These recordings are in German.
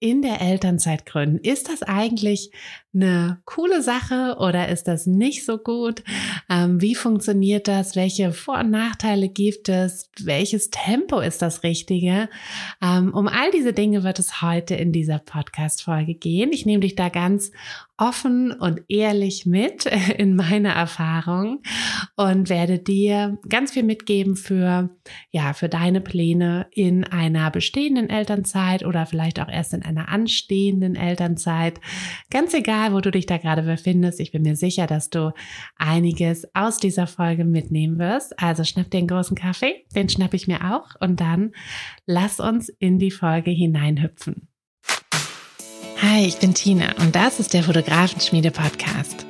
in der Elternzeit gründen. Ist das eigentlich eine coole Sache oder ist das nicht so gut? Ähm, wie funktioniert das? Welche Vor- und Nachteile gibt es? Welches Tempo ist das Richtige? Ähm, um all diese Dinge wird es heute in dieser Podcast-Folge gehen. Ich nehme dich da ganz offen und ehrlich mit in meiner Erfahrung und werde dir ganz viel mitgeben für, ja, für deine Pläne in einer bestehenden Elternzeit oder vielleicht auch erst in einer anstehenden Elternzeit. Ganz egal, wo du dich da gerade befindest. Ich bin mir sicher, dass du einiges aus dieser Folge mitnehmen wirst. Also schnapp einen großen Kaffee, den schnapp ich mir auch und dann lass uns in die Folge hineinhüpfen. Hi, ich bin Tina und das ist der Fotografenschmiede Podcast.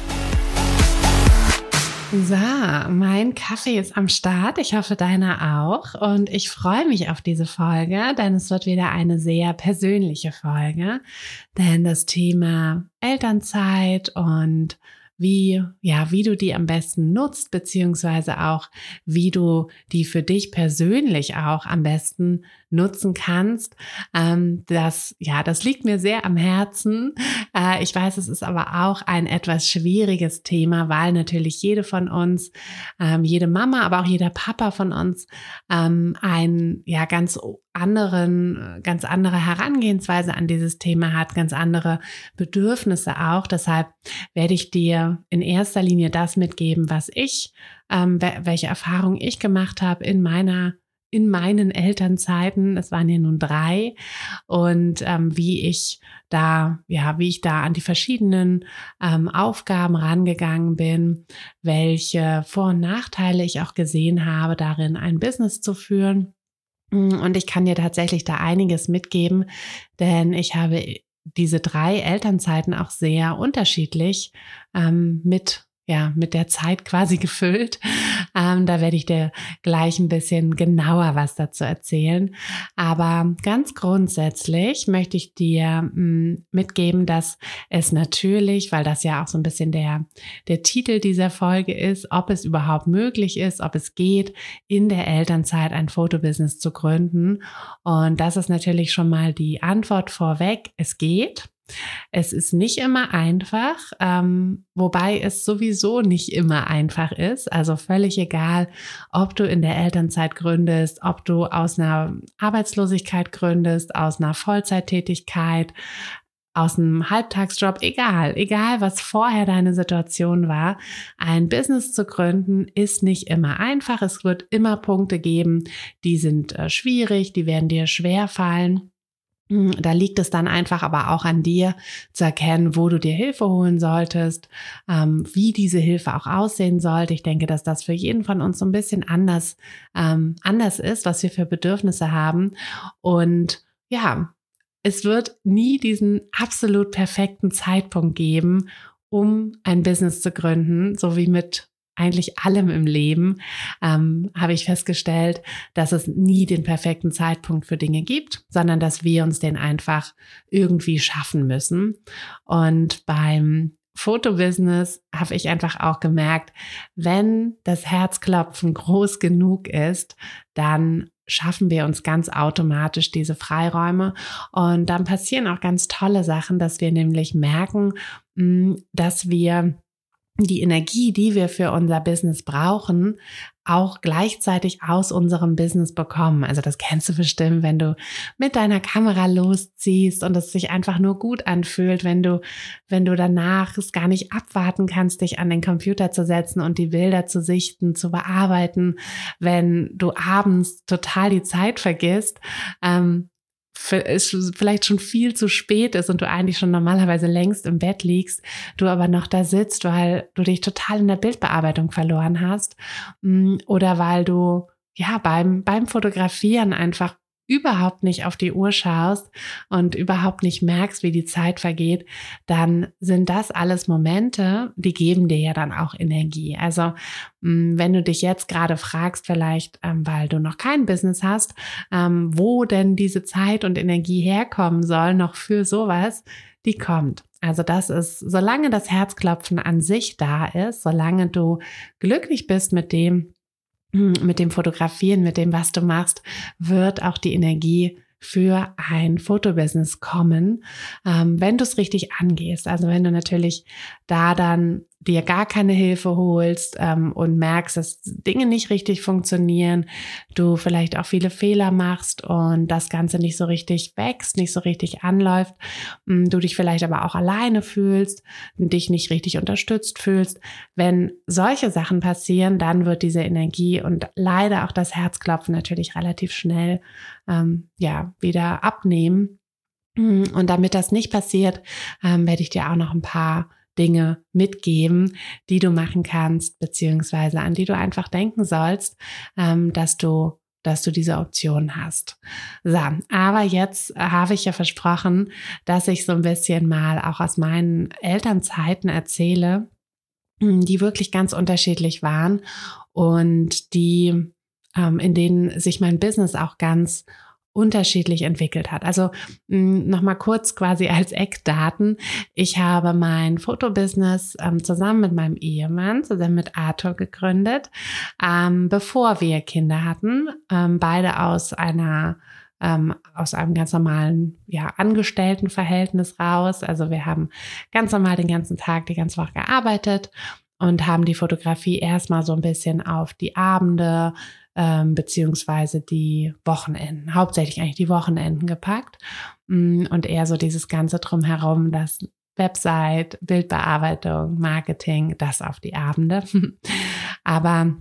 So, mein Kaffee ist am Start. Ich hoffe, deiner auch. Und ich freue mich auf diese Folge, denn es wird wieder eine sehr persönliche Folge. Denn das Thema Elternzeit und wie, ja, wie du die am besten nutzt, beziehungsweise auch, wie du die für dich persönlich auch am besten nutzen kannst. Ähm, das, ja, das liegt mir sehr am Herzen. Äh, ich weiß, es ist aber auch ein etwas schwieriges Thema, weil natürlich jede von uns, ähm, jede Mama, aber auch jeder Papa von uns ähm, ein, ja, ganz anderen, ganz andere Herangehensweise an dieses Thema hat, ganz andere Bedürfnisse auch. Deshalb werde ich dir in erster Linie das mitgeben, was ich, ähm, welche Erfahrungen ich gemacht habe in meiner in meinen Elternzeiten, es waren ja nun drei, und ähm, wie ich da, ja, wie ich da an die verschiedenen ähm, Aufgaben rangegangen bin, welche Vor- und Nachteile ich auch gesehen habe, darin ein Business zu führen. Und ich kann dir tatsächlich da einiges mitgeben, denn ich habe diese drei Elternzeiten auch sehr unterschiedlich ähm, mit ja, mit der Zeit quasi gefüllt. Ähm, da werde ich dir gleich ein bisschen genauer was dazu erzählen. Aber ganz grundsätzlich möchte ich dir mm, mitgeben, dass es natürlich, weil das ja auch so ein bisschen der, der Titel dieser Folge ist, ob es überhaupt möglich ist, ob es geht, in der Elternzeit ein Fotobusiness zu gründen. Und das ist natürlich schon mal die Antwort vorweg. Es geht. Es ist nicht immer einfach, ähm, wobei es sowieso nicht immer einfach ist. Also völlig egal, ob du in der Elternzeit gründest, ob du aus einer Arbeitslosigkeit gründest, aus einer Vollzeittätigkeit, aus einem Halbtagsjob, egal, egal was vorher deine Situation war, ein Business zu gründen ist nicht immer einfach. Es wird immer Punkte geben, die sind äh, schwierig, die werden dir schwer fallen. Hm, da liegt es dann einfach aber auch an dir zu erkennen, wo du dir Hilfe holen solltest, ähm, wie diese Hilfe auch aussehen sollte. Ich denke, dass das für jeden von uns so ein bisschen anders, ähm, anders ist, was wir für Bedürfnisse haben. Und ja, es wird nie diesen absolut perfekten Zeitpunkt geben, um ein Business zu gründen, so wie mit eigentlich allem im Leben, ähm, habe ich festgestellt, dass es nie den perfekten Zeitpunkt für Dinge gibt, sondern dass wir uns den einfach irgendwie schaffen müssen. Und beim Fotobusiness habe ich einfach auch gemerkt, wenn das Herzklopfen groß genug ist, dann schaffen wir uns ganz automatisch diese Freiräume und dann passieren auch ganz tolle Sachen, dass wir nämlich merken, mm, dass wir die Energie, die wir für unser Business brauchen, auch gleichzeitig aus unserem Business bekommen. Also das kennst du bestimmt, wenn du mit deiner Kamera losziehst und es sich einfach nur gut anfühlt, wenn du, wenn du danach es gar nicht abwarten kannst, dich an den Computer zu setzen und die Bilder zu sichten, zu bearbeiten, wenn du abends total die Zeit vergisst. Ähm, vielleicht schon viel zu spät ist und du eigentlich schon normalerweise längst im Bett liegst, du aber noch da sitzt, weil du dich total in der Bildbearbeitung verloren hast mm, oder weil du ja beim beim Fotografieren einfach überhaupt nicht auf die Uhr schaust und überhaupt nicht merkst, wie die Zeit vergeht, dann sind das alles Momente, die geben dir ja dann auch Energie. Also mm, wenn du dich jetzt gerade fragst, vielleicht ähm, weil du noch kein Business hast, ähm, wo denn diese Zeit und Energie herkommen soll, noch für sowas, die kommt. Also das ist, solange das Herzklopfen an sich da ist, solange du glücklich bist mit dem, hm, mit dem Fotografieren, mit dem, was du machst, wird auch die Energie für ein Fotobusiness kommen, ähm, wenn du es richtig angehst. Also wenn du natürlich da dann dir gar keine Hilfe holst ähm, und merkst, dass Dinge nicht richtig funktionieren, du vielleicht auch viele Fehler machst und das Ganze nicht so richtig wächst, nicht so richtig anläuft, ähm, du dich vielleicht aber auch alleine fühlst, dich nicht richtig unterstützt fühlst. Wenn solche Sachen passieren, dann wird diese Energie und leider auch das Herzklopfen natürlich relativ schnell ähm, ja wieder abnehmen. Und damit das nicht passiert, ähm, werde ich dir auch noch ein paar Dinge mitgeben, die du machen kannst, beziehungsweise an die du einfach denken sollst, ähm, dass du dass du diese Option hast. So, aber jetzt habe ich ja versprochen, dass ich so ein bisschen mal auch aus meinen Elternzeiten erzähle, hm, die wirklich ganz unterschiedlich waren und die, ähm, in denen sich mein Business auch ganz unterschiedlich entwickelt hat. Also mm, nochmal kurz quasi als Eckdaten. Ich habe mein Fotobusiness ähm, zusammen mit meinem Ehemann, zusammen mit Arthur gegründet, ähm, bevor wir Kinder hatten. Ähm, beide aus einer ähm, aus einem ganz normalen ja, Angestelltenverhältnis raus. Also wir haben ganz normal den ganzen Tag, die ganze Woche gearbeitet und haben die Fotografie erstmal so ein bisschen auf die Abende ähm, beziehungsweise die Wochenenden, hauptsächlich eigentlich die Wochenenden gepackt mm, und eher so dieses Ganze drumherum, das Website, Bildbearbeitung, Marketing, das auf die Abende. Aber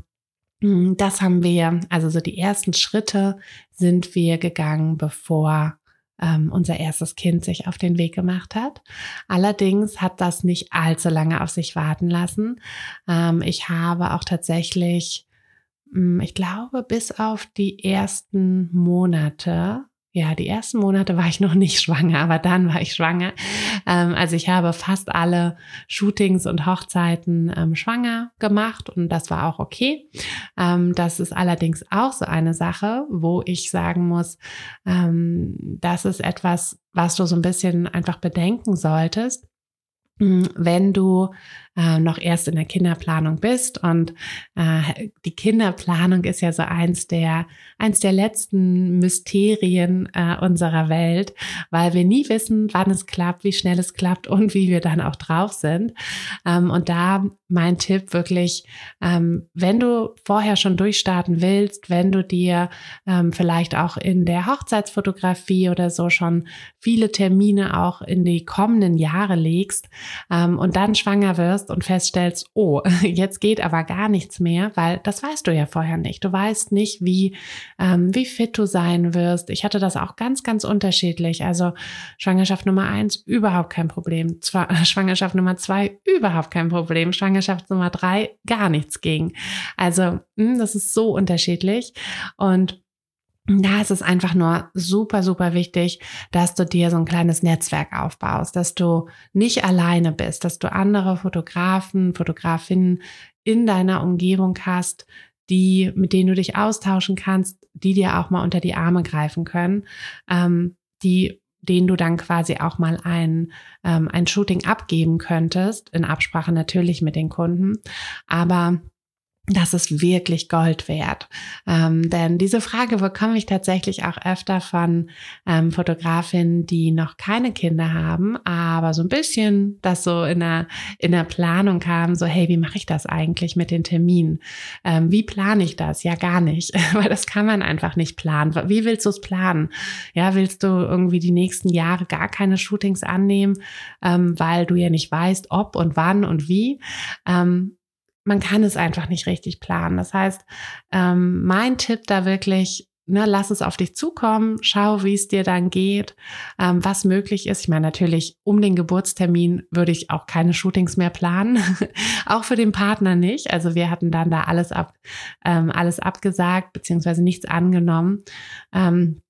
mm, das haben wir, also so die ersten Schritte sind wir gegangen, bevor ähm, unser erstes Kind sich auf den Weg gemacht hat. Allerdings hat das nicht allzu lange auf sich warten lassen. Ähm, ich habe auch tatsächlich ich glaube, bis auf die ersten Monate ja, die ersten Monate war ich noch nicht schwanger, aber dann war ich schwanger. Ähm, also ich habe fast alle Shootings und Hochzeiten ähm, schwanger gemacht und das war auch okay. Ähm, das ist allerdings auch so eine Sache, wo ich sagen muss, das ist etwas, was du so ein bisschen einfach bedenken solltest hm, wenn du äh, noch erst in der Kinderplanung bist. Und äh, die Kinderplanung ist ja so eins der, eins der letzten Mysterien äh, unserer Welt, weil wir nie wissen, wann es klappt, wie schnell es klappt und wie wir dann auch drauf sind. Ähm, und da mein Tipp wirklich, ähm, wenn du vorher schon durchstarten willst, wenn du dir ähm, vielleicht auch in der Hochzeitsfotografie oder so schon viele Termine auch in die kommenden Jahre legst ähm, und dann schwanger wirst, wirst und feststellst, oh, jetzt geht aber gar nichts mehr, weil das weißt du ja vorher nicht. Du weißt nicht, wie, ähm, wie fit du sein wirst. Ich hatte das auch ganz, ganz unterschiedlich. Also Schwangerschaft Nummer eins, überhaupt kein Problem. Zwar, Schwangerschaft Nummer zwei, überhaupt kein Problem. Schwangerschaft Nummer drei, gar nichts ging. Also, mh, hm, das ist so unterschiedlich. Und da ist es einfach nur super, super wichtig, dass du dir so ein kleines Netzwerk aufbaust, dass du nicht alleine bist, dass du andere Fotografen, Fotografinnen in deiner Umgebung hast, die, mit denen du dich austauschen kannst, die dir auch mal unter die Arme greifen können, ähm, die, denen du dann quasi auch mal ein, ähm, ein Shooting abgeben könntest, in Absprache natürlich mit den Kunden, aber das ist wirklich Gold wert. Ähm, denn diese Frage bekomme ich tatsächlich auch öfter von ähm, Fotografinnen, die noch keine Kinder haben, aber so ein bisschen das so in der, in der Planung kam, so, hey, wie mache ich das eigentlich mit den Terminen? Ähm, wie plane ich das? Ja, gar nicht, weil das kann man einfach nicht planen. Wie willst du es planen? Ja, willst du irgendwie die nächsten Jahre gar keine Shootings annehmen, ähm, weil du ja nicht weißt, ob und wann und wie? Man kann es einfach nicht richtig planen. Das heißt, ähm, mein Tipp da wirklich, ne, lass es auf dich zukommen, schau, wie es dir dann geht, ähm, was möglich ist. Ich meine, natürlich um den Geburtstermin würde ich auch keine Shootings mehr planen, auch für den Partner nicht. Also wir hatten dann da alles ab, ähm, alles abgesagt beziehungsweise nichts angenommen. Ähm,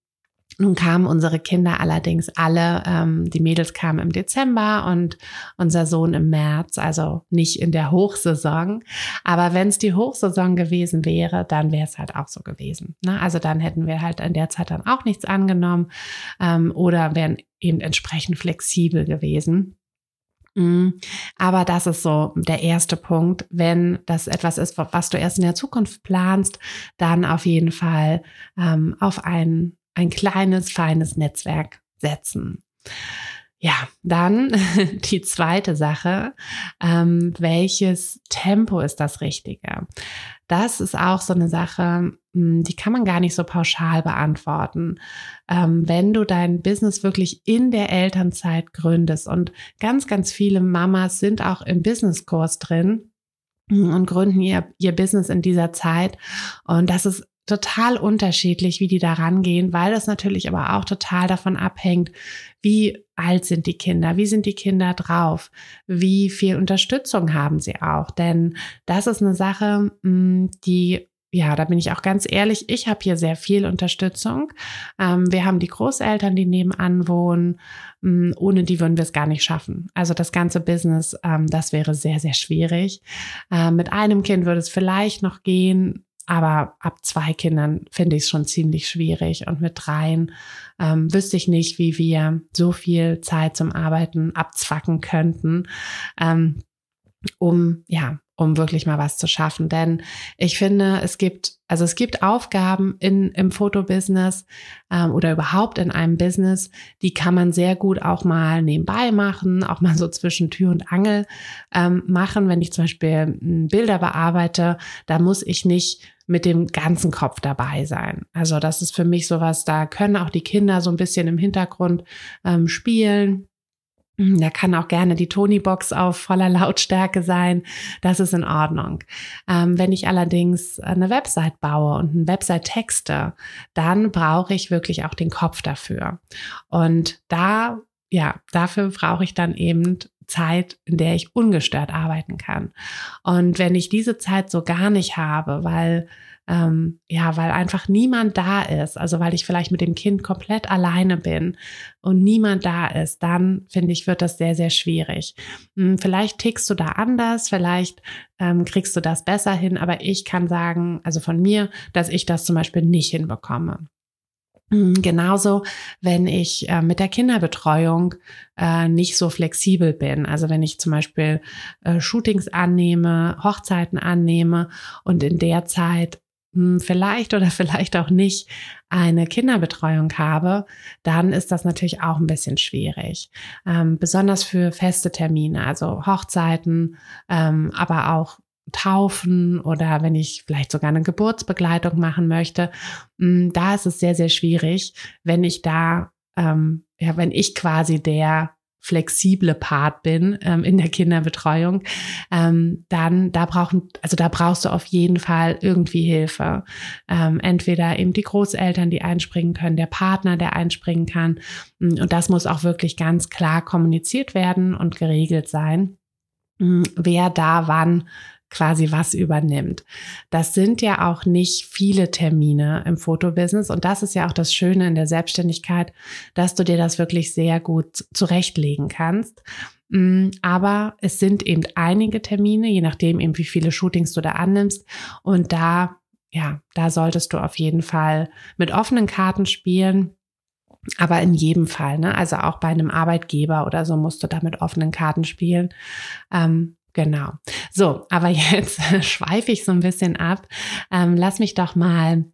nun kamen unsere Kinder allerdings alle, ähm, die Mädels kamen im Dezember und unser Sohn im März, also nicht in der Hochsaison. Aber wenn es die Hochsaison gewesen wäre, dann wäre es halt auch so gewesen. Ne? Also dann hätten wir halt in der Zeit dann auch nichts angenommen ähm, oder wären eben entsprechend flexibel gewesen. Mhm. Aber das ist so der erste Punkt. Wenn das etwas ist, was du erst in der Zukunft planst, dann auf jeden Fall ähm, auf einen ein kleines, feines Netzwerk setzen. Ja, dann die zweite Sache. Ähm, welches Tempo ist das Richtige? Das ist auch so eine Sache, hm, die kann man gar nicht so pauschal beantworten. Ähm, wenn du dein Business wirklich in der Elternzeit gründest und ganz, ganz viele Mamas sind auch im Businesskurs drin, und gründen ihr, ihr Business in dieser Zeit. Und das ist total unterschiedlich, wie die da rangehen, weil das natürlich aber auch total davon abhängt, wie alt sind die Kinder, wie sind die Kinder drauf, wie viel Unterstützung haben sie auch. Denn das ist eine Sache, mm, die ja, da bin ich auch ganz ehrlich, ich habe hier sehr viel Unterstützung. Ähm, wir haben die Großeltern, die nebenan wohnen. Mm, ohne die würden wir es gar nicht schaffen. Also das ganze Business, ähm, das wäre sehr, sehr schwierig. Ähm, mit einem Kind würde es vielleicht noch gehen, aber ab zwei Kindern finde ich es schon ziemlich schwierig. Und mit dreien ähm, wüsste ich nicht, wie wir so viel Zeit zum Arbeiten abzwacken könnten, ähm, um ja um wirklich mal was zu schaffen. Denn ich finde, es gibt, also es gibt Aufgaben in, im Fotobusiness ähm, oder überhaupt in einem Business, die kann man sehr gut auch mal nebenbei machen, auch mal so zwischen Tür und Angel ähm, machen. Wenn ich zum Beispiel Bilder bearbeite, da muss ich nicht mit dem ganzen Kopf dabei sein. Also das ist für mich sowas, da können auch die Kinder so ein bisschen im Hintergrund ähm, spielen da kann auch gerne die Tony-Box auf voller Lautstärke sein. Das ist in Ordnung. Ähm, wenn ich allerdings eine Website baue und eine Website texte, dann brauche ich wirklich auch den Kopf dafür. Und da, ja, dafür brauche ich dann eben Zeit, in der ich ungestört arbeiten kann. Und wenn ich diese Zeit so gar nicht habe, weil ähm, ja, weil einfach niemand da ist, also weil ich vielleicht mit dem Kind komplett alleine bin und niemand da ist, dann finde ich, wird das sehr, sehr schwierig. Hm, vielleicht tickst du da anders, vielleicht ähm, kriegst du das besser hin, aber ich kann sagen, also von mir, dass ich das zum Beispiel nicht hinbekomme. Hm, genauso, wenn ich äh, mit der Kinderbetreuung äh, nicht so flexibel bin. Also wenn ich zum Beispiel äh, Shootings annehme, Hochzeiten annehme und in der Zeit hm, vielleicht oder vielleicht auch nicht eine Kinderbetreuung habe, dann ist das natürlich auch ein bisschen schwierig. Ähm, besonders für feste Termine, also Hochzeiten, ähm, aber auch Taufen oder wenn ich vielleicht sogar eine Geburtsbegleitung machen möchte, hm, da ist es sehr, sehr schwierig, wenn ich da, ähm, ja, wenn ich quasi der flexible Part bin ähm, in der Kinderbetreuung, ähm, dann da brauchen, also da brauchst du auf jeden Fall irgendwie Hilfe. Ähm, entweder eben die Großeltern, die einspringen können, der Partner, der einspringen kann. Und das muss auch wirklich ganz klar kommuniziert werden und geregelt sein, wer da wann quasi was übernimmt. Das sind ja auch nicht viele Termine im Fotobusiness und das ist ja auch das Schöne in der Selbstständigkeit, dass du dir das wirklich sehr gut zurechtlegen kannst. Mm, aber es sind eben einige Termine, je nachdem eben wie viele Shootings du da annimmst und da ja, da solltest du auf jeden Fall mit offenen Karten spielen. Aber in jedem Fall, ne? Also auch bei einem Arbeitgeber oder so musst du da mit offenen Karten spielen. Ähm, Genau. So, aber jetzt schweife ich so ein bisschen ab. Ähm, lass mich doch mal,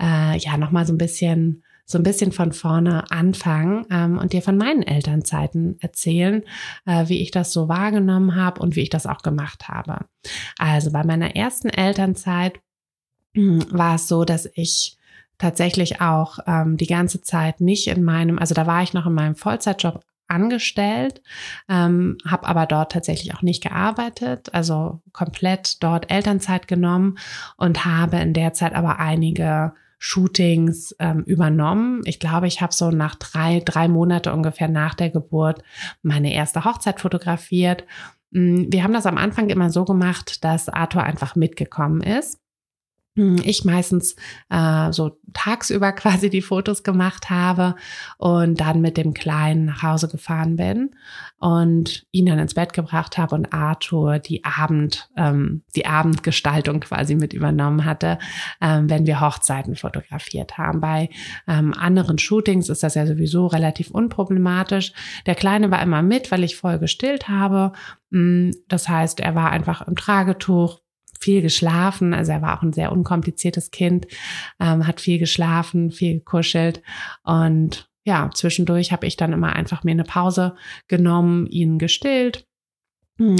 äh, ja, noch mal so ein bisschen, so ein bisschen von vorne anfangen ähm, und dir von meinen Elternzeiten erzählen, äh, wie ich das so wahrgenommen habe und wie ich das auch gemacht habe. Also bei meiner ersten Elternzeit hm, war es so, dass ich tatsächlich auch ähm, die ganze Zeit nicht in meinem, also da war ich noch in meinem Vollzeitjob angestellt, ähm, habe aber dort tatsächlich auch nicht gearbeitet, also komplett dort Elternzeit genommen und habe in der Zeit aber einige Shootings ähm, übernommen. Ich glaube, ich habe so nach drei, drei Monate ungefähr nach der Geburt meine erste Hochzeit fotografiert. Hm, wir haben das am Anfang immer so gemacht, dass Arthur einfach mitgekommen ist. Hm, ich meistens äh, so tagsüber quasi die Fotos gemacht habe und dann mit dem Kleinen nach Hause gefahren bin und ihn dann ins Bett gebracht habe und Arthur die Abend, ähm, die Abendgestaltung quasi mit übernommen hatte, ähm, wenn wir Hochzeiten fotografiert haben. Bei ähm, anderen Shootings ist das ja sowieso relativ unproblematisch. Der Kleine war immer mit, weil ich voll gestillt habe. Hm, das heißt, er war einfach im Tragetuch, viel geschlafen. Also er war auch ein sehr unkompliziertes Kind, ähm, hat viel geschlafen, viel gekuschelt und ja, zwischendurch habe ich dann immer einfach mir eine Pause genommen, ihn gestillt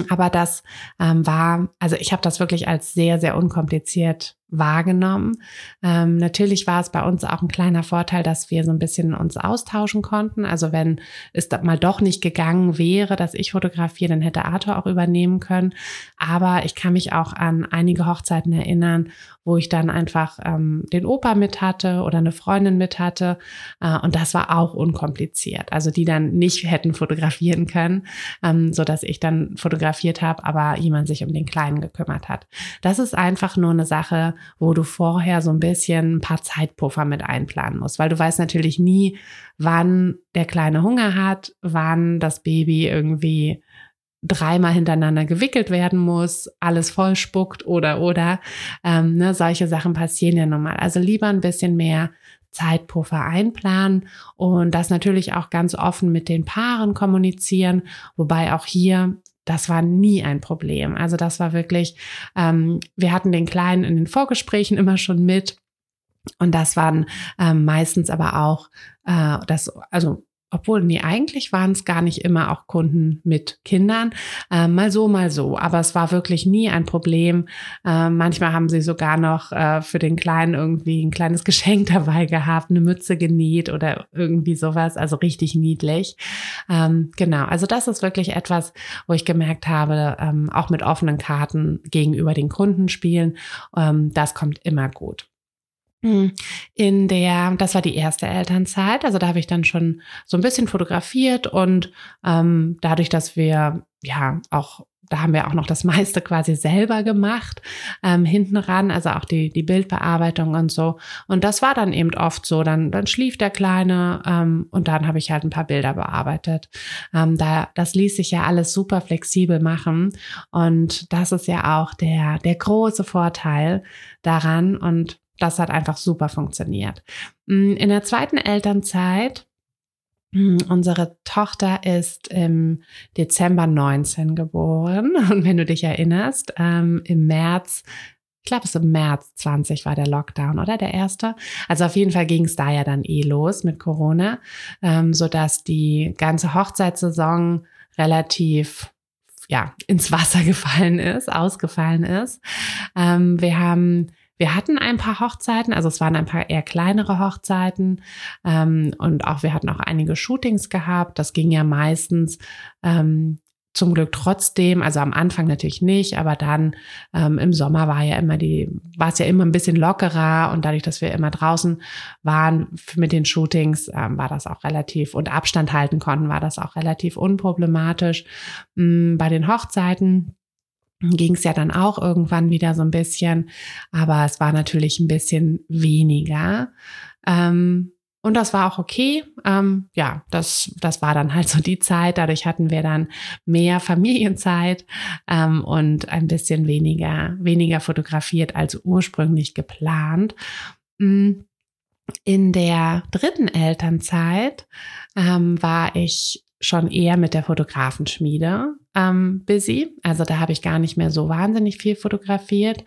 aber das ähm, war, also ich habe das wirklich als sehr, sehr unkompliziert wahrgenommen. Ähm, natürlich war es bei uns auch ein kleiner Vorteil, dass wir so ein bisschen uns austauschen konnten. Also wenn es mal doch nicht gegangen wäre, dass ich fotografiere, dann hätte Arthur auch übernehmen können. Aber ich kann mich auch an einige Hochzeiten erinnern, wo ich dann einfach ähm, den Opa mit hatte oder eine Freundin mit hatte. Äh, und das war auch unkompliziert. Also die dann nicht hätten fotografieren können, ähm, so dass ich dann fotografiert habe, aber jemand sich um den Kleinen gekümmert hat. Das ist einfach nur eine Sache, wo du vorher so ein bisschen ein paar Zeitpuffer mit einplanen musst, weil du weißt natürlich nie, wann der Kleine Hunger hat, wann das Baby irgendwie dreimal hintereinander gewickelt werden muss, alles voll spuckt oder oder ähm, ne, solche Sachen passieren ja normal. Also lieber ein bisschen mehr Zeitpuffer einplanen und das natürlich auch ganz offen mit den Paaren kommunizieren, wobei auch hier das war nie ein Problem. Also das war wirklich, ähm, wir hatten den Kleinen in den Vorgesprächen immer schon mit. Und das waren ähm, meistens aber auch äh, das, also obwohl, nee, eigentlich waren es gar nicht immer auch Kunden mit Kindern. Äh, mal so, mal so. Aber es war wirklich nie ein Problem. Äh, manchmal haben sie sogar noch äh, für den Kleinen irgendwie ein kleines Geschenk dabei gehabt, eine Mütze genäht oder irgendwie sowas. Also richtig niedlich. Ähm, genau. Also das ist wirklich etwas, wo ich gemerkt habe, ähm, auch mit offenen Karten gegenüber den Kunden spielen. Ähm, das kommt immer gut. In der, das war die erste Elternzeit, also da habe ich dann schon so ein bisschen fotografiert und ähm, dadurch, dass wir ja auch da haben wir auch noch das meiste quasi selber gemacht, ähm, hinten ran, also auch die, die Bildbearbeitung und so. Und das war dann eben oft so, dann, dann schlief der Kleine ähm, und dann habe ich halt ein paar Bilder bearbeitet. Ähm, da, das ließ sich ja alles super flexibel machen und das ist ja auch der, der große Vorteil daran und das hat einfach super funktioniert. Mm, in der zweiten Elternzeit mm, Unsere Tochter ist im Dezember 19 geboren. Und wenn du dich erinnerst, ähm, im März, ich glaube, es im März 20 war der Lockdown, oder der erste? Also auf jeden Fall ging es da ja dann eh los mit Corona, ähm, sodass die ganze Hochzeitssaison relativ ja, ins Wasser gefallen ist, ausgefallen ist. Ähm, wir haben wir hatten ein paar Hochzeiten, also es waren ein paar eher kleinere Hochzeiten ähm, und auch wir hatten auch einige Shootings gehabt. Das ging ja meistens ähm, zum Glück trotzdem, also am Anfang natürlich nicht, aber dann ähm, im Sommer war ja immer die, war es ja immer ein bisschen lockerer und dadurch, dass wir immer draußen waren mit den Shootings, ähm, war das auch relativ und Abstand halten konnten, war das auch relativ unproblematisch. Ähm, bei den Hochzeiten ging es ja dann auch irgendwann wieder so ein bisschen, aber es war natürlich ein bisschen weniger. Ähm, und das war auch okay. Ähm, ja, das, das war dann halt so die Zeit. Dadurch hatten wir dann mehr Familienzeit ähm, und ein bisschen weniger, weniger fotografiert als ursprünglich geplant. Mm, in der dritten Elternzeit ähm, war ich schon eher mit der Fotografenschmiede ähm, busy. Also da habe ich gar nicht mehr so wahnsinnig viel fotografiert.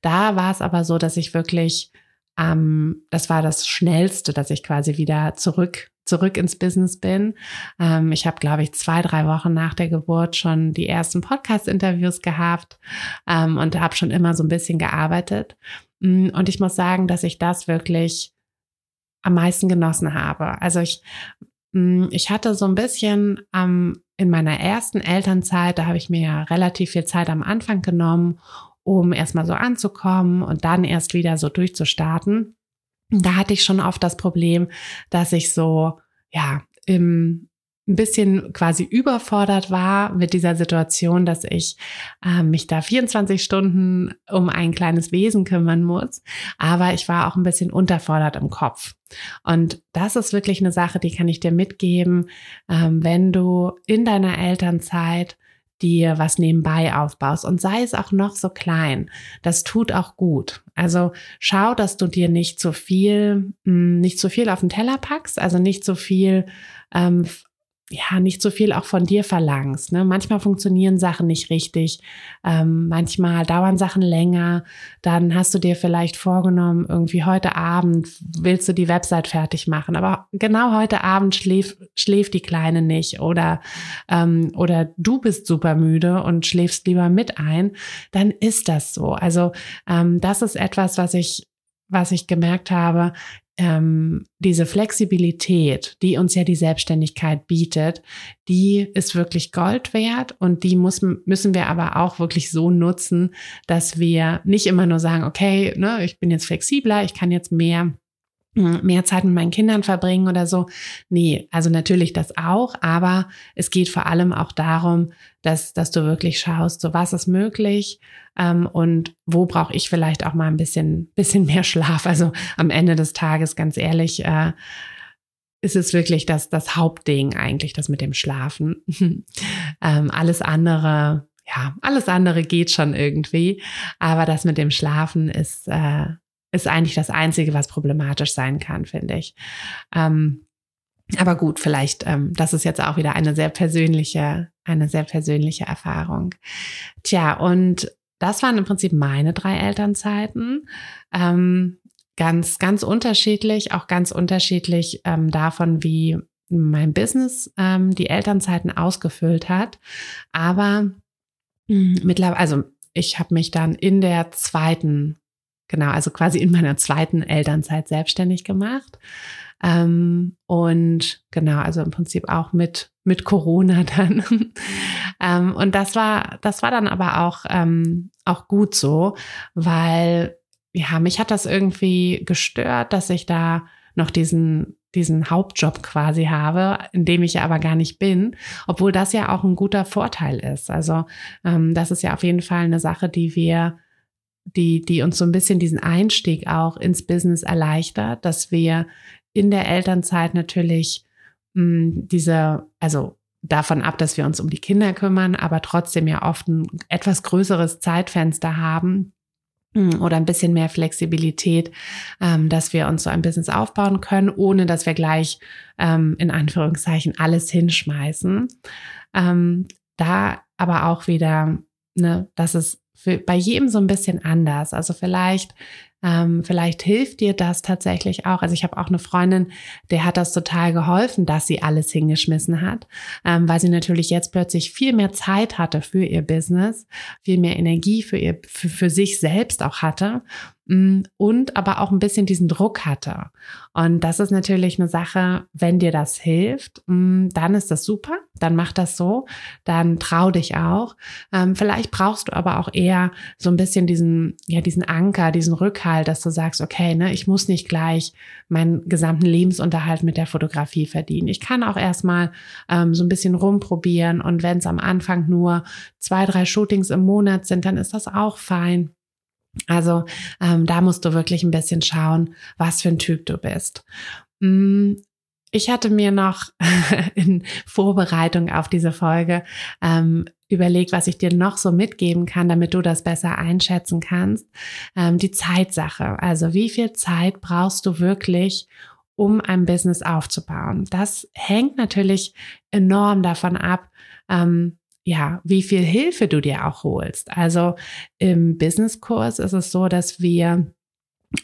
Da war es aber so, dass ich wirklich ähm, das war das Schnellste, dass ich quasi wieder zurück zurück ins Business bin. Ähm, ich habe, glaube ich, zwei, drei Wochen nach der Geburt schon die ersten Podcast-Interviews gehabt ähm, und habe schon immer so ein bisschen gearbeitet. Mm, und ich muss sagen, dass ich das wirklich am meisten genossen habe. Also ich, ich hatte so ein bisschen ähm, in meiner ersten Elternzeit, da habe ich mir ja relativ viel Zeit am Anfang genommen, um erstmal so anzukommen und dann erst wieder so durchzustarten. Da hatte ich schon oft das Problem, dass ich so, ja, im, ein bisschen quasi überfordert war mit dieser Situation, dass ich äh, mich da 24 Stunden um ein kleines Wesen kümmern muss. Aber ich war auch ein bisschen unterfordert im Kopf. Und das ist wirklich eine Sache, die kann ich dir mitgeben, ähm, wenn du in deiner Elternzeit dir was nebenbei aufbaust und sei es auch noch so klein. Das tut auch gut. Also schau, dass du dir nicht zu viel, hm, nicht zu viel auf den Teller packst, also nicht zu viel ähm, ja, nicht so viel auch von dir verlangst. Ne? Manchmal funktionieren Sachen nicht richtig, ähm, manchmal dauern Sachen länger. Dann hast du dir vielleicht vorgenommen, irgendwie heute Abend willst du die Website fertig machen, aber genau heute Abend schläft, schläft die Kleine nicht oder, ähm, oder du bist super müde und schläfst lieber mit ein, dann ist das so. Also ähm, das ist etwas, was ich was ich gemerkt habe, ähm, diese Flexibilität, die uns ja die Selbstständigkeit bietet, die ist wirklich Gold wert und die muss, müssen wir aber auch wirklich so nutzen, dass wir nicht immer nur sagen, okay, ne, ich bin jetzt flexibler, ich kann jetzt mehr mehr Zeit mit meinen Kindern verbringen oder so. Nee, also natürlich das auch, aber es geht vor allem auch darum, dass, dass du wirklich schaust, so was ist möglich ähm, und wo brauche ich vielleicht auch mal ein bisschen, bisschen mehr Schlaf. Also am Ende des Tages, ganz ehrlich, äh, ist es wirklich das, das Hauptding eigentlich, das mit dem Schlafen. ähm, alles andere, ja, alles andere geht schon irgendwie, aber das mit dem Schlafen ist, äh, ist eigentlich das Einzige, was problematisch sein kann, finde ich. Ähm, aber gut, vielleicht, ähm, das ist jetzt auch wieder eine sehr persönliche, eine sehr persönliche Erfahrung. Tja, und das waren im Prinzip meine drei Elternzeiten. Ähm, ganz, ganz unterschiedlich, auch ganz unterschiedlich ähm, davon, wie mein Business ähm, die Elternzeiten ausgefüllt hat. Aber hm, mittlerweile, also ich habe mich dann in der zweiten Genau, also quasi in meiner zweiten Elternzeit selbstständig gemacht. Ähm, und genau, also im Prinzip auch mit, mit Corona dann. ähm, und das war, das war dann aber auch, ähm, auch gut so, weil, ja, mich hat das irgendwie gestört, dass ich da noch diesen diesen Hauptjob quasi habe, in dem ich ja aber gar nicht bin, obwohl das ja auch ein guter Vorteil ist. Also ähm, das ist ja auf jeden Fall eine Sache, die wir die, die uns so ein bisschen diesen Einstieg auch ins Business erleichtert, dass wir in der Elternzeit natürlich mh, hm, diese, also davon ab, dass wir uns um die Kinder kümmern, aber trotzdem ja oft ein etwas größeres Zeitfenster haben hm, oder ein bisschen mehr Flexibilität, ähm, dass wir uns so ein Business aufbauen können, ohne dass wir gleich ähm, in Anführungszeichen alles hinschmeißen. Ähm, da aber auch wieder, ne, dass es für, bei jedem so ein bisschen anders. Also vielleicht ähm, vielleicht hilft dir das tatsächlich auch. Also ich habe auch eine Freundin, der hat das total geholfen, dass sie alles hingeschmissen hat, ähm, weil sie natürlich jetzt plötzlich viel mehr Zeit hatte für ihr Business, viel mehr Energie für ihr, für, für sich selbst auch hatte mm, und aber auch ein bisschen diesen Druck hatte. Und das ist natürlich eine Sache, wenn dir das hilft, mm, dann ist das super, dann mach das so, dann trau dich auch. Ähm, vielleicht brauchst du aber auch eher so ein bisschen diesen, ja, diesen Anker, diesen Rückhalt Vorteil, dass du sagst, okay, ne, ich muss nicht gleich meinen gesamten Lebensunterhalt mit der Fotografie verdienen. Ich kann auch erstmal ähm, so ein bisschen rumprobieren und wenn es am Anfang nur zwei, drei Shootings im Monat sind, dann ist das auch fein. Also ähm, da musst du wirklich ein bisschen schauen, was für ein Typ du bist. Mm, ich hatte mir noch in Vorbereitung auf diese Folge ähm, überlegt, was ich dir noch so mitgeben kann, damit du das besser einschätzen kannst. Ähm, die Zeitsache. Also wie viel Zeit brauchst du wirklich, um ein Business aufzubauen? Das hängt natürlich enorm davon ab, ähm, ja, wie viel Hilfe du dir auch holst. Also im Businesskurs ist es so, dass wir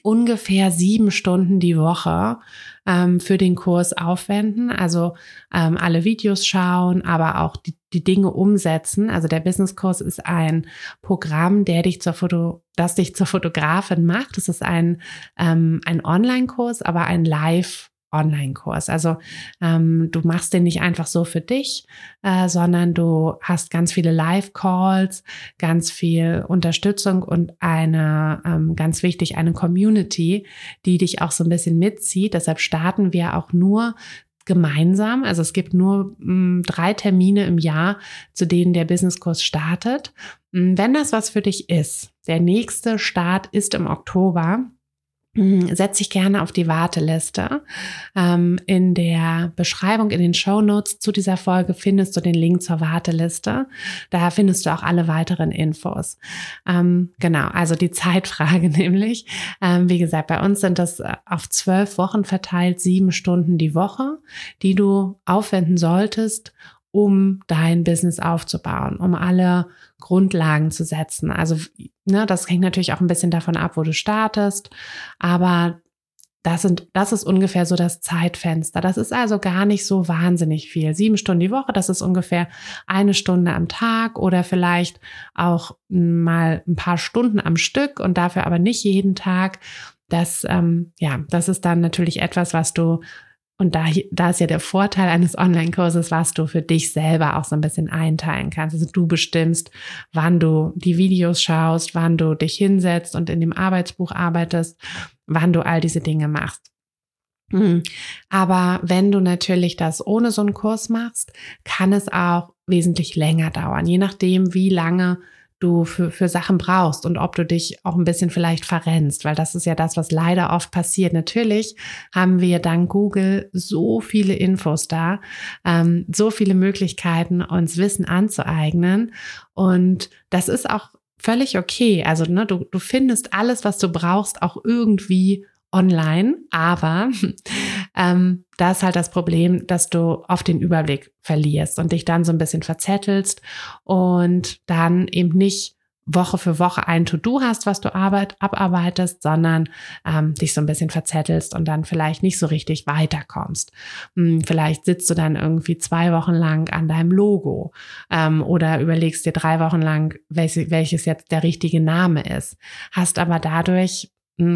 ungefähr sieben Stunden die Woche ähm, für den Kurs aufwenden. Also ähm, alle Videos schauen, aber auch die, die Dinge umsetzen. Also der Businesskurs ist ein Programm, der dich zur Foto, das dich zur Fotografin macht. Es ist ein, ähm, ein Online-Kurs, aber ein Live- Online-Kurs. Also ähm, du machst den nicht einfach so für dich, äh, sondern du hast ganz viele Live-Calls, ganz viel Unterstützung und eine, ähm, ganz wichtig, eine Community, die dich auch so ein bisschen mitzieht. Deshalb starten wir auch nur gemeinsam. Also es gibt nur mh, mm, drei Termine im Jahr, zu denen der Businesskurs startet. Mm, wenn das was für dich ist, der nächste Start ist im Oktober. Mhm, setz dich gerne auf die Warteliste. Ähm, in der Beschreibung, in den Show Notes zu dieser Folge findest du den Link zur Warteliste. Da findest du auch alle weiteren Infos. Ähm, genau, also die Zeitfrage nämlich. Ähm, wie gesagt, bei uns sind das äh, auf zwölf Wochen verteilt sieben Stunden die Woche, die du aufwenden solltest, um dein Business aufzubauen, um alle Grundlagen zu setzen. Also, ne, das hängt natürlich auch ein bisschen davon ab, wo du startest, aber das sind, das ist ungefähr so das Zeitfenster. Das ist also gar nicht so wahnsinnig viel. Sieben Stunden die Woche, das ist ungefähr eine Stunde am Tag oder vielleicht auch mal ein paar Stunden am Stück und dafür aber nicht jeden Tag. Das, ähm, ja, das ist dann natürlich etwas, was du und da, da ist ja der Vorteil eines Online-Kurses, was du für dich selber auch so ein bisschen einteilen kannst. Also du bestimmst, wann du die Videos schaust, wann du dich hinsetzt und in dem Arbeitsbuch arbeitest, wann du all diese Dinge machst. Hm. Aber wenn du natürlich das ohne so einen Kurs machst, kann es auch wesentlich länger dauern, je nachdem, wie lange du für, für Sachen brauchst und ob du dich auch ein bisschen vielleicht verrennst, weil das ist ja das, was leider oft passiert. Natürlich haben wir dank Google so viele Infos da, ähm, so viele Möglichkeiten, uns Wissen anzueignen. Und das ist auch völlig okay. Also ne, du, du findest alles, was du brauchst, auch irgendwie online, aber ähm, da ist halt das Problem, dass du auf den Überblick verlierst und dich dann so ein bisschen verzettelst und dann eben nicht Woche für Woche ein To-Do hast, was du arbeit, abarbeitest, sondern ähm, dich so ein bisschen verzettelst und dann vielleicht nicht so richtig weiterkommst. Hm, vielleicht sitzt du dann irgendwie zwei Wochen lang an deinem Logo ähm, oder überlegst dir drei Wochen lang, welches, welches jetzt der richtige Name ist, hast aber dadurch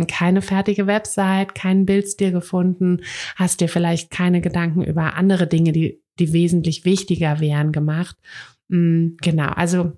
keine fertige Website, keinen Bildstil gefunden, hast dir vielleicht keine Gedanken über andere Dinge, die, die wesentlich wichtiger wären, gemacht. Hm, genau, also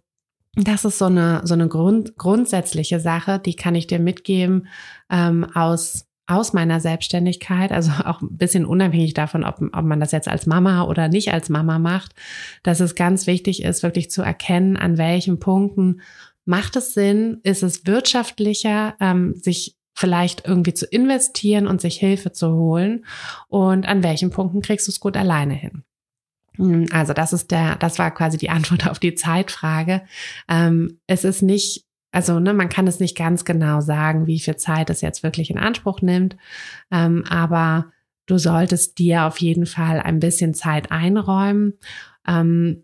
das ist so eine, so eine Grund, grundsätzliche Sache, die kann ich dir mitgeben ähm, aus, aus meiner Selbstständigkeit, also auch ein bisschen unabhängig davon, ob, ob man das jetzt als Mama oder nicht als Mama macht, dass es ganz wichtig ist, wirklich zu erkennen, an welchen Punkten Macht es Sinn? Ist es wirtschaftlicher, ähm, sich vielleicht irgendwie zu investieren und sich Hilfe zu holen? Und an welchen Punkten kriegst du es gut alleine hin? Hm, also das ist der, das war quasi die Antwort auf die Zeitfrage. Ähm, es ist nicht, also ne, man kann es nicht ganz genau sagen, wie viel Zeit es jetzt wirklich in Anspruch nimmt, ähm, aber du solltest dir auf jeden Fall ein bisschen Zeit einräumen. Ähm,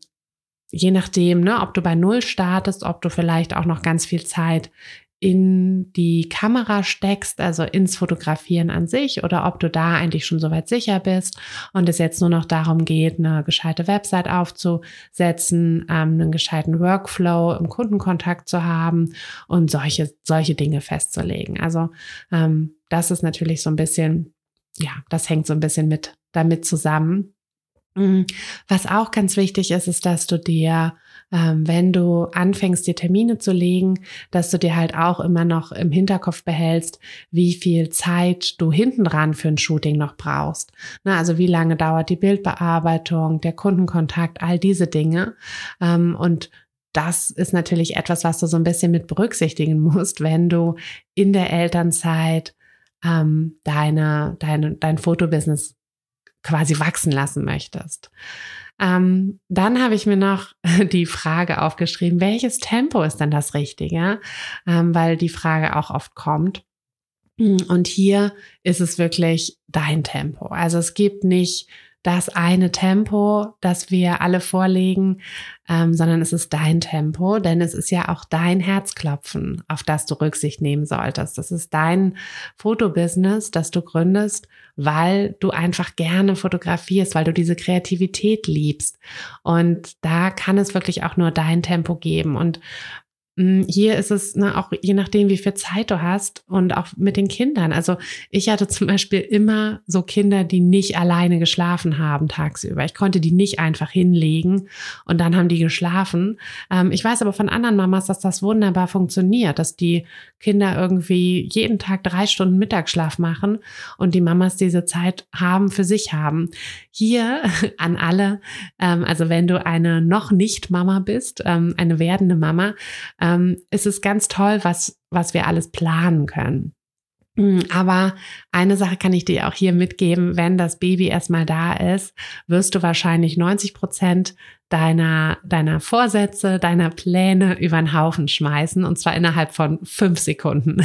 je nachdem, ne, ob du bei Null startest, ob du vielleicht auch noch ganz viel Zeit in die Kamera steckst, also ins Fotografieren an sich, oder ob du da eigentlich schon soweit sicher bist und es jetzt nur noch darum geht, eine gescheite Website aufzusetzen, ähm, einen gescheiten Workflow im Kundenkontakt zu haben und solche, solche Dinge festzulegen. Also ähm, das ist natürlich so ein bisschen, ja, das hängt so ein bisschen mit damit zusammen. Mhm. Was auch ganz wichtig ist, ist, dass du dir ähm, wenn du anfängst, dir Termine zu legen, dass du dir halt auch immer noch im Hinterkopf behältst, wie viel Zeit du hinten dran für ein Shooting noch brauchst. Na, also wie lange dauert die Bildbearbeitung, der Kundenkontakt, all diese Dinge. Ähm, und das ist natürlich etwas, was du so ein bisschen mit berücksichtigen musst, wenn du in der Elternzeit ähm, deine, deine, dein Fotobusiness quasi wachsen lassen möchtest. Ähm, dann habe ich mir noch die Frage aufgeschrieben, welches Tempo ist denn das Richtige? Ähm, weil die Frage auch oft kommt. Und hier ist es wirklich dein Tempo. Also es gibt nicht das eine Tempo, das wir alle vorlegen, ähm, sondern es ist dein Tempo, denn es ist ja auch dein Herzklopfen, auf das du Rücksicht nehmen solltest. Das ist dein Fotobusiness, das du gründest, weil du einfach gerne fotografierst, weil du diese Kreativität liebst. Und da kann es wirklich auch nur dein Tempo geben. Und hier ist es ne, auch je nachdem, wie viel Zeit du hast und auch mit den Kindern. Also ich hatte zum Beispiel immer so Kinder, die nicht alleine geschlafen haben tagsüber. Ich konnte die nicht einfach hinlegen und dann haben die geschlafen. Ähm, ich weiß aber von anderen Mamas, dass das wunderbar funktioniert, dass die Kinder irgendwie jeden Tag drei Stunden Mittagsschlaf machen und die Mamas diese Zeit haben, für sich haben. Hier an alle, ähm, also wenn du eine noch nicht Mama bist, ähm, eine werdende Mama, ähm, ist es ganz toll, was, was wir alles planen können. Mm, aber eine Sache kann ich dir auch hier mitgeben, wenn das Baby erstmal da ist, wirst du wahrscheinlich 90 Prozent deiner, deiner Vorsätze, deiner Pläne über den Haufen schmeißen und zwar innerhalb von fünf Sekunden.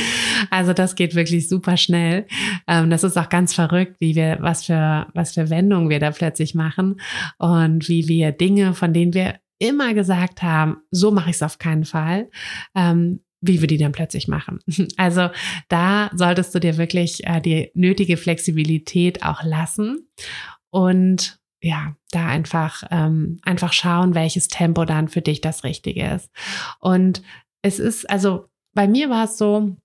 also das geht wirklich super schnell. Ähm, das ist auch ganz verrückt, wie wir, was für, was für Wendungen wir da plötzlich machen und wie wir Dinge, von denen wir immer gesagt haben, so mache ich es auf keinen Fall, ähm, wie wir die dann plötzlich machen. Also da solltest du dir wirklich äh, die nötige Flexibilität auch lassen und ja, da einfach, ähm, einfach schauen, welches Tempo dann für dich das Richtige ist. Und es ist, also bei mir war es so,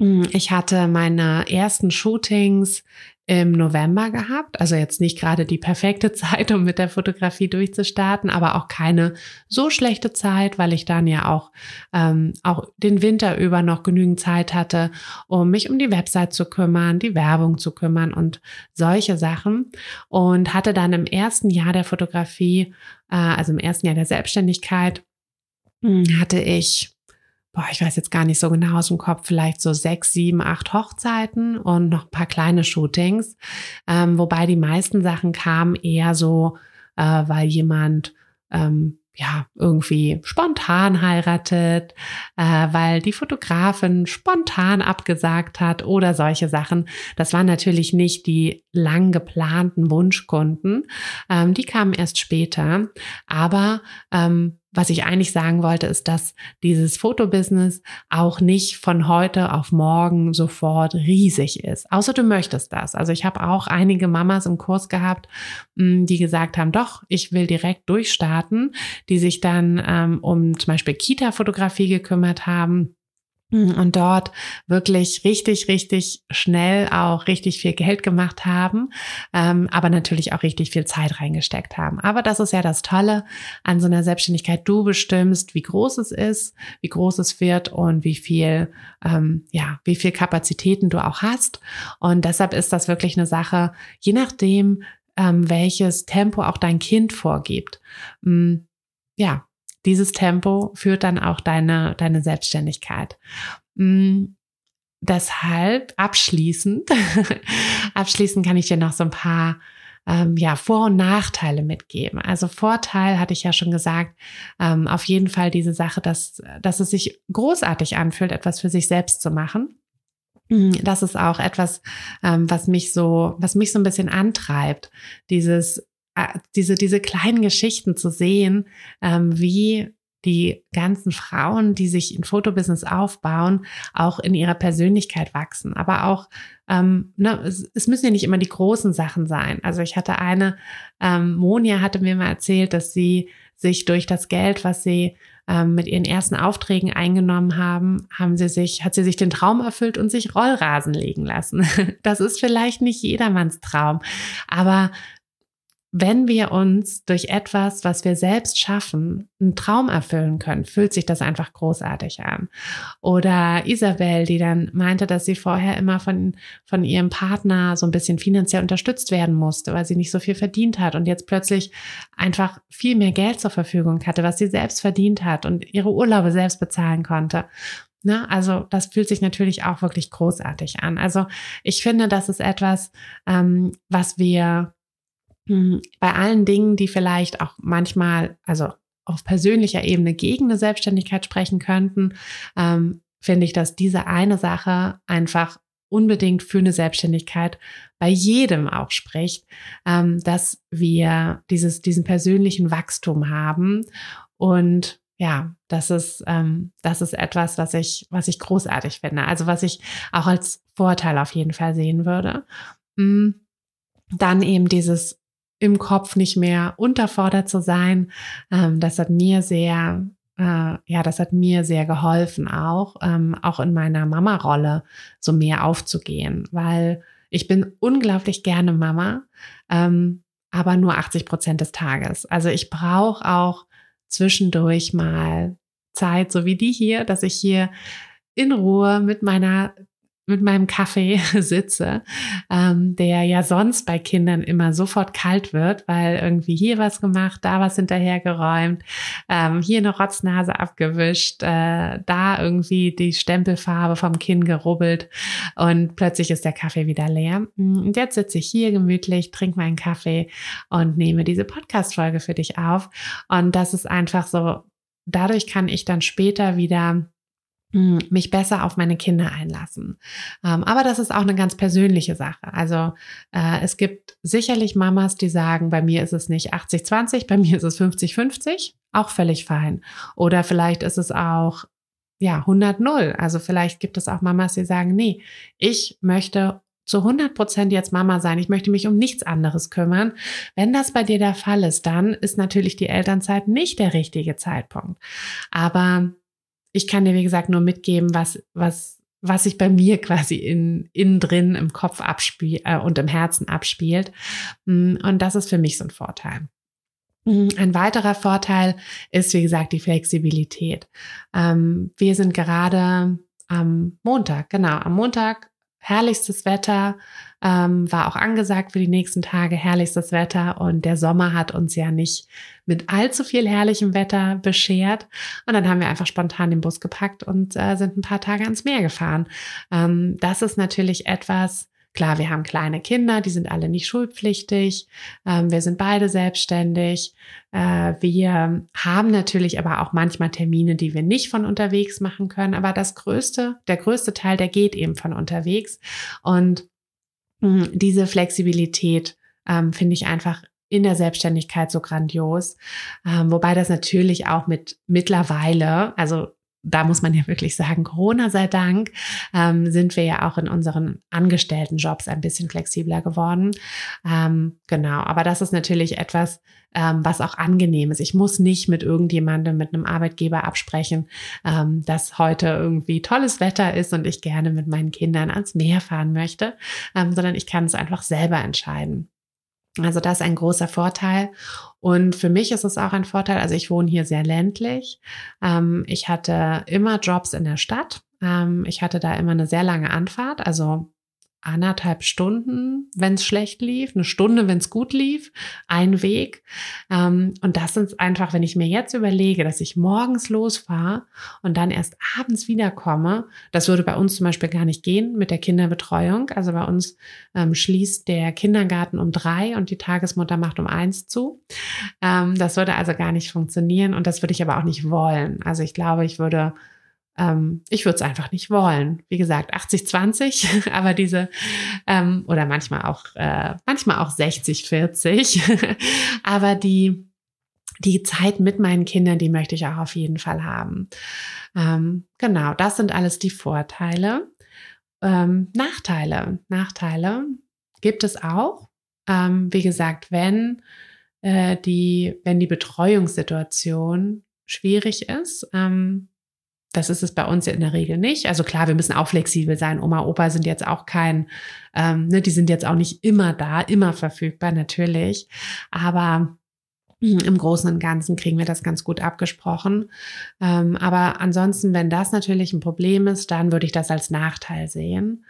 hm, ich hatte meine ersten Shootings im November gehabt. Also jetzt nicht gerade die perfekte Zeit, um mit der Fotografie durchzustarten, aber auch keine so schlechte Zeit, weil ich dann ja auch, ähm, auch den Winter über noch genügend Zeit hatte, um mich um die Website zu kümmern, die Werbung zu kümmern und solche Sachen. Und hatte dann im ersten Jahr der Fotografie, äh, also im ersten Jahr der Selbstständigkeit, hm, hatte ich boah, ich weiß jetzt gar nicht so genau aus dem Kopf, vielleicht so sechs, sieben, acht Hochzeiten und noch ein paar kleine Shootings. Ähm, wobei die meisten Sachen kamen eher so, äh, weil jemand ähm, ja, irgendwie spontan heiratet, äh, weil die Fotografin spontan abgesagt hat oder solche Sachen. Das waren natürlich nicht die lang geplanten Wunschkunden. Ähm, die kamen erst später. Aber ähm, was ich eigentlich sagen wollte, ist, dass dieses Fotobusiness auch nicht von heute auf morgen sofort riesig ist. Außer du möchtest das. Also ich habe auch einige Mamas im Kurs gehabt, mm, die gesagt haben, doch, ich will direkt durchstarten, die sich dann ähm, um zum Beispiel Kita-Fotografie gekümmert haben und dort wirklich richtig, richtig schnell auch richtig viel Geld gemacht haben, ähm, aber natürlich auch richtig viel Zeit reingesteckt haben. Aber das ist ja das Tolle an so einer Selbstständigkeit. Du bestimmst, wie groß es ist, wie groß es wird und wie viel, ähm, ja, wie viel Kapazitäten du auch hast. Und deshalb ist das wirklich eine Sache, je nachdem, ähm, welches Tempo auch dein Kind vorgibt. Mm, ja, dieses Tempo führt dann auch deine, deine Selbstständigkeit. Mm, deshalb abschließend, abschließend kann ich dir noch so ein paar ähm, ja, Vor- und Nachteile mitgeben. Also Vorteil hatte ich ja schon gesagt, ähm, auf jeden Fall diese Sache, dass, dass es sich großartig anfühlt, etwas für sich selbst zu machen. Mm, das ist auch etwas, ähm, was mich so, was mich so ein bisschen antreibt. Dieses diese, diese kleinen Geschichten zu sehen, ähm, wie die ganzen Frauen, die sich in Fotobusiness aufbauen, auch in ihrer Persönlichkeit wachsen. Aber auch, ähm, ne, es, es, müssen ja nicht immer die großen Sachen sein. Also ich hatte eine, ähm, Monia hatte mir mal erzählt, dass sie sich durch das Geld, was sie ähm, mit ihren ersten Aufträgen eingenommen haben, haben sie sich, hat sie sich den Traum erfüllt und sich Rollrasen legen lassen. Das ist vielleicht nicht jedermanns Traum, aber wenn wir uns durch etwas, was wir selbst schaffen, einen Traum erfüllen können, fühlt sich das einfach großartig an. Oder Isabel, die dann meinte, dass sie vorher immer von, von ihrem Partner so ein bisschen finanziell unterstützt werden musste, weil sie nicht so viel verdient hat und jetzt plötzlich einfach viel mehr Geld zur Verfügung hatte, was sie selbst verdient hat und ihre Urlaube selbst bezahlen konnte. Ne? Also das fühlt sich natürlich auch wirklich großartig an. Also ich finde, das ist etwas, ähm, was wir bei allen Dingen, die vielleicht auch manchmal, also auf persönlicher Ebene gegen eine Selbstständigkeit sprechen könnten, ähm, finde ich, dass diese eine Sache einfach unbedingt für eine Selbstständigkeit bei jedem auch spricht, ähm, dass wir dieses, diesen persönlichen Wachstum haben. Und ja, das ist, ähm, das ist etwas, was ich, was ich großartig finde. Also was ich auch als Vorteil auf jeden Fall sehen würde. Hm, dann eben dieses im Kopf nicht mehr unterfordert zu sein. Ähm, das hat mir sehr, äh, ja, das hat mir sehr geholfen, auch, ähm, auch in meiner Mama-Rolle so mehr aufzugehen, weil ich bin unglaublich gerne Mama, ähm, aber nur 80 Prozent des Tages. Also ich brauche auch zwischendurch mal Zeit, so wie die hier, dass ich hier in Ruhe mit meiner mit meinem Kaffee sitze, ähm, der ja sonst bei Kindern immer sofort kalt wird, weil irgendwie hier was gemacht, da was hinterhergeräumt, ähm, hier eine Rotznase abgewischt, äh, da irgendwie die Stempelfarbe vom Kinn gerubbelt und plötzlich ist der Kaffee wieder leer. Und jetzt sitze ich hier gemütlich, trinke meinen Kaffee und nehme diese Podcast-Folge für dich auf. Und das ist einfach so, dadurch kann ich dann später wieder mich besser auf meine Kinder einlassen. Ähm, aber das ist auch eine ganz persönliche Sache. Also äh, es gibt sicherlich Mamas, die sagen, bei mir ist es nicht 80-20, bei mir ist es 50-50, auch völlig fein. Oder vielleicht ist es auch ja 100-0. Also vielleicht gibt es auch Mamas, die sagen, nee, ich möchte zu 100 Prozent jetzt Mama sein. Ich möchte mich um nichts anderes kümmern. Wenn das bei dir der Fall ist, dann ist natürlich die Elternzeit nicht der richtige Zeitpunkt. Aber ich kann dir, wie gesagt, nur mitgeben, was, was, was sich bei mir quasi in, innen drin im Kopf abspielt äh, und im Herzen abspielt. Mm, und das ist für mich so ein Vorteil. Mm, ein weiterer Vorteil ist, wie gesagt, die Flexibilität. Ähm, wir sind gerade am Montag, genau, am Montag herrlichstes Wetter, ähm, war auch angesagt für die nächsten Tage, herrlichstes Wetter und der Sommer hat uns ja nicht mit allzu viel herrlichem Wetter beschert und dann haben wir einfach spontan den Bus gepackt und äh, sind ein paar Tage ans Meer gefahren. Ähm, das ist natürlich etwas, Klar, wir haben kleine Kinder, die sind alle nicht schulpflichtig. Ähm, wir sind beide selbstständig. Äh, wir haben natürlich aber auch manchmal Termine, die wir nicht von unterwegs machen können. Aber das größte, der größte Teil, der geht eben von unterwegs. Und mh, diese Flexibilität ähm, finde ich einfach in der Selbstständigkeit so grandios. Ähm, wobei das natürlich auch mit mittlerweile, also da muss man ja wirklich sagen, Corona sei Dank, ähm, sind wir ja auch in unseren Angestelltenjobs ein bisschen flexibler geworden. Ähm, genau, aber das ist natürlich etwas, ähm, was auch angenehm ist. Ich muss nicht mit irgendjemandem, mit einem Arbeitgeber absprechen, ähm, dass heute irgendwie tolles Wetter ist und ich gerne mit meinen Kindern ans Meer fahren möchte, ähm, sondern ich kann es einfach selber entscheiden. Also das ist ein großer Vorteil. Und für mich ist es auch ein Vorteil, also ich wohne hier sehr ländlich. Ähm, ich hatte immer Jobs in der Stadt. Ähm, ich hatte da immer eine sehr lange Anfahrt, also anderthalb Stunden, wenn es schlecht lief, eine Stunde, wenn es gut lief, ein Weg. Ähm, und das ist einfach, wenn ich mir jetzt überlege, dass ich morgens losfahre und dann erst abends wiederkomme, das würde bei uns zum Beispiel gar nicht gehen mit der Kinderbetreuung. Also bei uns ähm, schließt der Kindergarten um drei und die Tagesmutter macht um eins zu. Ähm, das würde also gar nicht funktionieren und das würde ich aber auch nicht wollen. Also ich glaube, ich würde ähm, ich würde es einfach nicht wollen. Wie gesagt, 80-20, aber diese, ähm, oder manchmal auch, äh, manchmal auch 60-40, aber die, die Zeit mit meinen Kindern, die möchte ich auch auf jeden Fall haben. Ähm, genau, das sind alles die Vorteile. Ähm, Nachteile, Nachteile gibt es auch. Ähm, wie gesagt, wenn äh, die, wenn die Betreuungssituation schwierig ist, ähm, das ist es bei uns in der Regel nicht. Also klar, wir müssen auch flexibel sein. Oma, Opa sind jetzt auch kein, ähm, ne, die sind jetzt auch nicht immer da, immer verfügbar, natürlich. Aber hm, im Großen und Ganzen kriegen wir das ganz gut abgesprochen. Ähm, aber ansonsten, wenn das natürlich ein Problem ist, dann würde ich das als Nachteil sehen.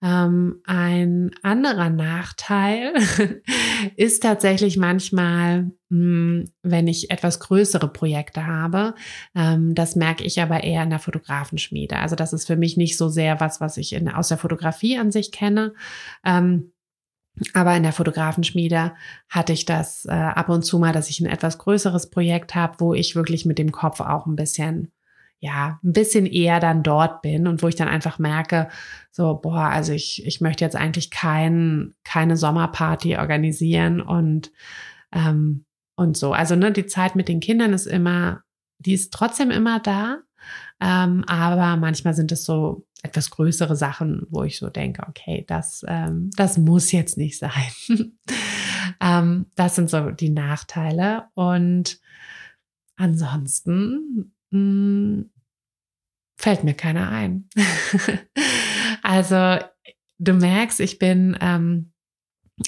Ähm, ein anderer Nachteil ist tatsächlich manchmal, mh, hm, wenn ich etwas größere Projekte habe. Ähm, das merke ich aber eher in der Fotografenschmiede. Also das ist für mich nicht so sehr was, was ich in, aus der Fotografie an sich kenne. Ähm, aber in der Fotografenschmiede hatte ich das äh, ab und zu mal, dass ich ein etwas größeres Projekt habe, wo ich wirklich mit dem Kopf auch ein bisschen ja, ein bisschen eher dann dort bin und wo ich dann einfach merke, so, boah, also ich, ich möchte jetzt eigentlich kein, keine Sommerparty organisieren und, ähm, und so. Also, ne, die Zeit mit den Kindern ist immer, die ist trotzdem immer da. Ähm, aber manchmal sind es so etwas größere Sachen, wo ich so denke, okay, das, ähm, das muss jetzt nicht sein. ähm, das sind so die Nachteile. Und ansonsten hm, fällt mir keiner ein. also du merkst, ich bin, ähm,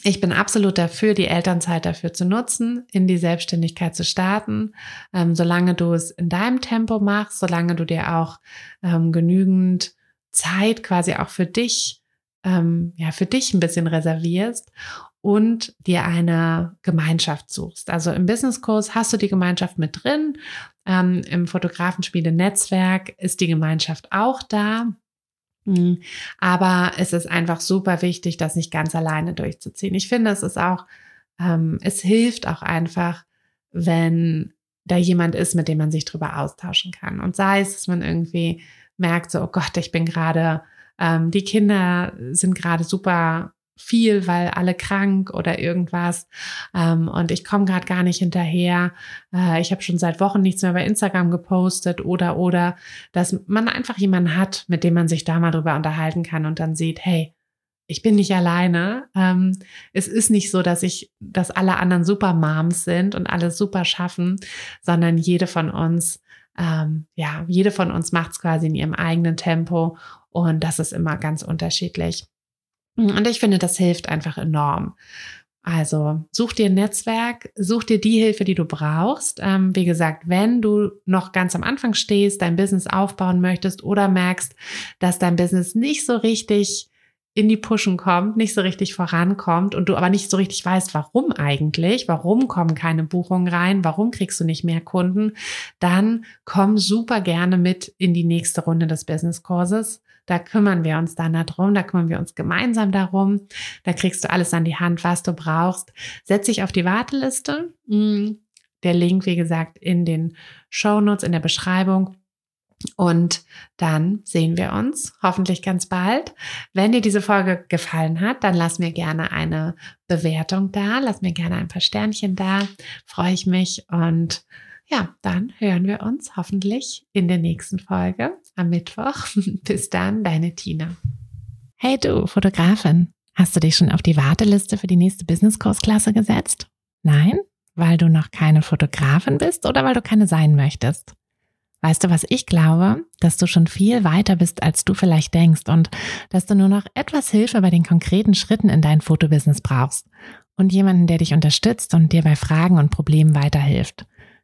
ich bin absolut dafür, die Elternzeit dafür zu nutzen, in die Selbstständigkeit zu starten, ähm, solange du es in deinem Tempo machst, solange du dir auch ähm, genügend Zeit quasi auch für dich, ähm, ja, für dich ein bisschen reservierst und dir eine Gemeinschaft suchst. Also im Businesskurs hast du die Gemeinschaft mit drin. Ähm, Im Fotografenspiele-Netzwerk ist die Gemeinschaft auch da. Hm, aber es ist einfach super wichtig, das nicht ganz alleine durchzuziehen. Ich finde, es ist auch, ähm, es hilft auch einfach, wenn da jemand ist, mit dem man sich drüber austauschen kann. Und sei es, dass man irgendwie merkt, so, oh Gott, ich bin gerade, ähm, die Kinder sind gerade super viel, weil alle krank oder irgendwas. Ähm, und ich komme gerade gar nicht hinterher. Äh, ich habe schon seit Wochen nichts mehr bei Instagram gepostet oder oder, dass man einfach jemanden hat, mit dem man sich da mal drüber unterhalten kann und dann sieht, hey, ich bin nicht alleine. Ähm, es ist nicht so, dass ich, dass alle anderen super Moms sind und alles super schaffen, sondern jede von uns, ähm, ja, jede von uns macht es quasi in ihrem eigenen Tempo und das ist immer ganz unterschiedlich. Und ich finde, das hilft einfach enorm. Also such dir ein Netzwerk, such dir die Hilfe, die du brauchst. Ähm, wie gesagt, wenn du noch ganz am Anfang stehst, dein Business aufbauen möchtest oder merkst, dass dein Business nicht so richtig in die Pushen kommt, nicht so richtig vorankommt und du aber nicht so richtig weißt, warum eigentlich, warum kommen keine Buchungen rein, warum kriegst du nicht mehr Kunden, dann komm super gerne mit in die nächste Runde des Business-Kurses. Da kümmern wir uns dann darum, da kümmern wir uns gemeinsam darum. Da kriegst du alles an die Hand, was du brauchst. Setz dich auf die Warteliste. Mm, der Link, wie gesagt, in den Show Notes, in der Beschreibung. Und dann sehen wir uns hoffentlich ganz bald. Wenn dir diese Folge gefallen hat, dann lass mir gerne eine Bewertung da, lass mir gerne ein paar Sternchen da, freue ich mich und ja, dann hören wir uns hoffentlich in der nächsten Folge am Mittwoch. Bis dann, deine Tina. Hey du, Fotografin, hast du dich schon auf die Warteliste für die nächste Business-Kursklasse gesetzt? Nein? Weil du noch keine Fotografin bist oder weil du keine sein möchtest? Weißt du, was ich glaube? Dass du schon viel weiter bist, als du vielleicht denkst und dass du nur noch etwas Hilfe bei den konkreten Schritten in dein Fotobusiness brauchst und jemanden, der dich unterstützt und dir bei Fragen und Problemen weiterhilft.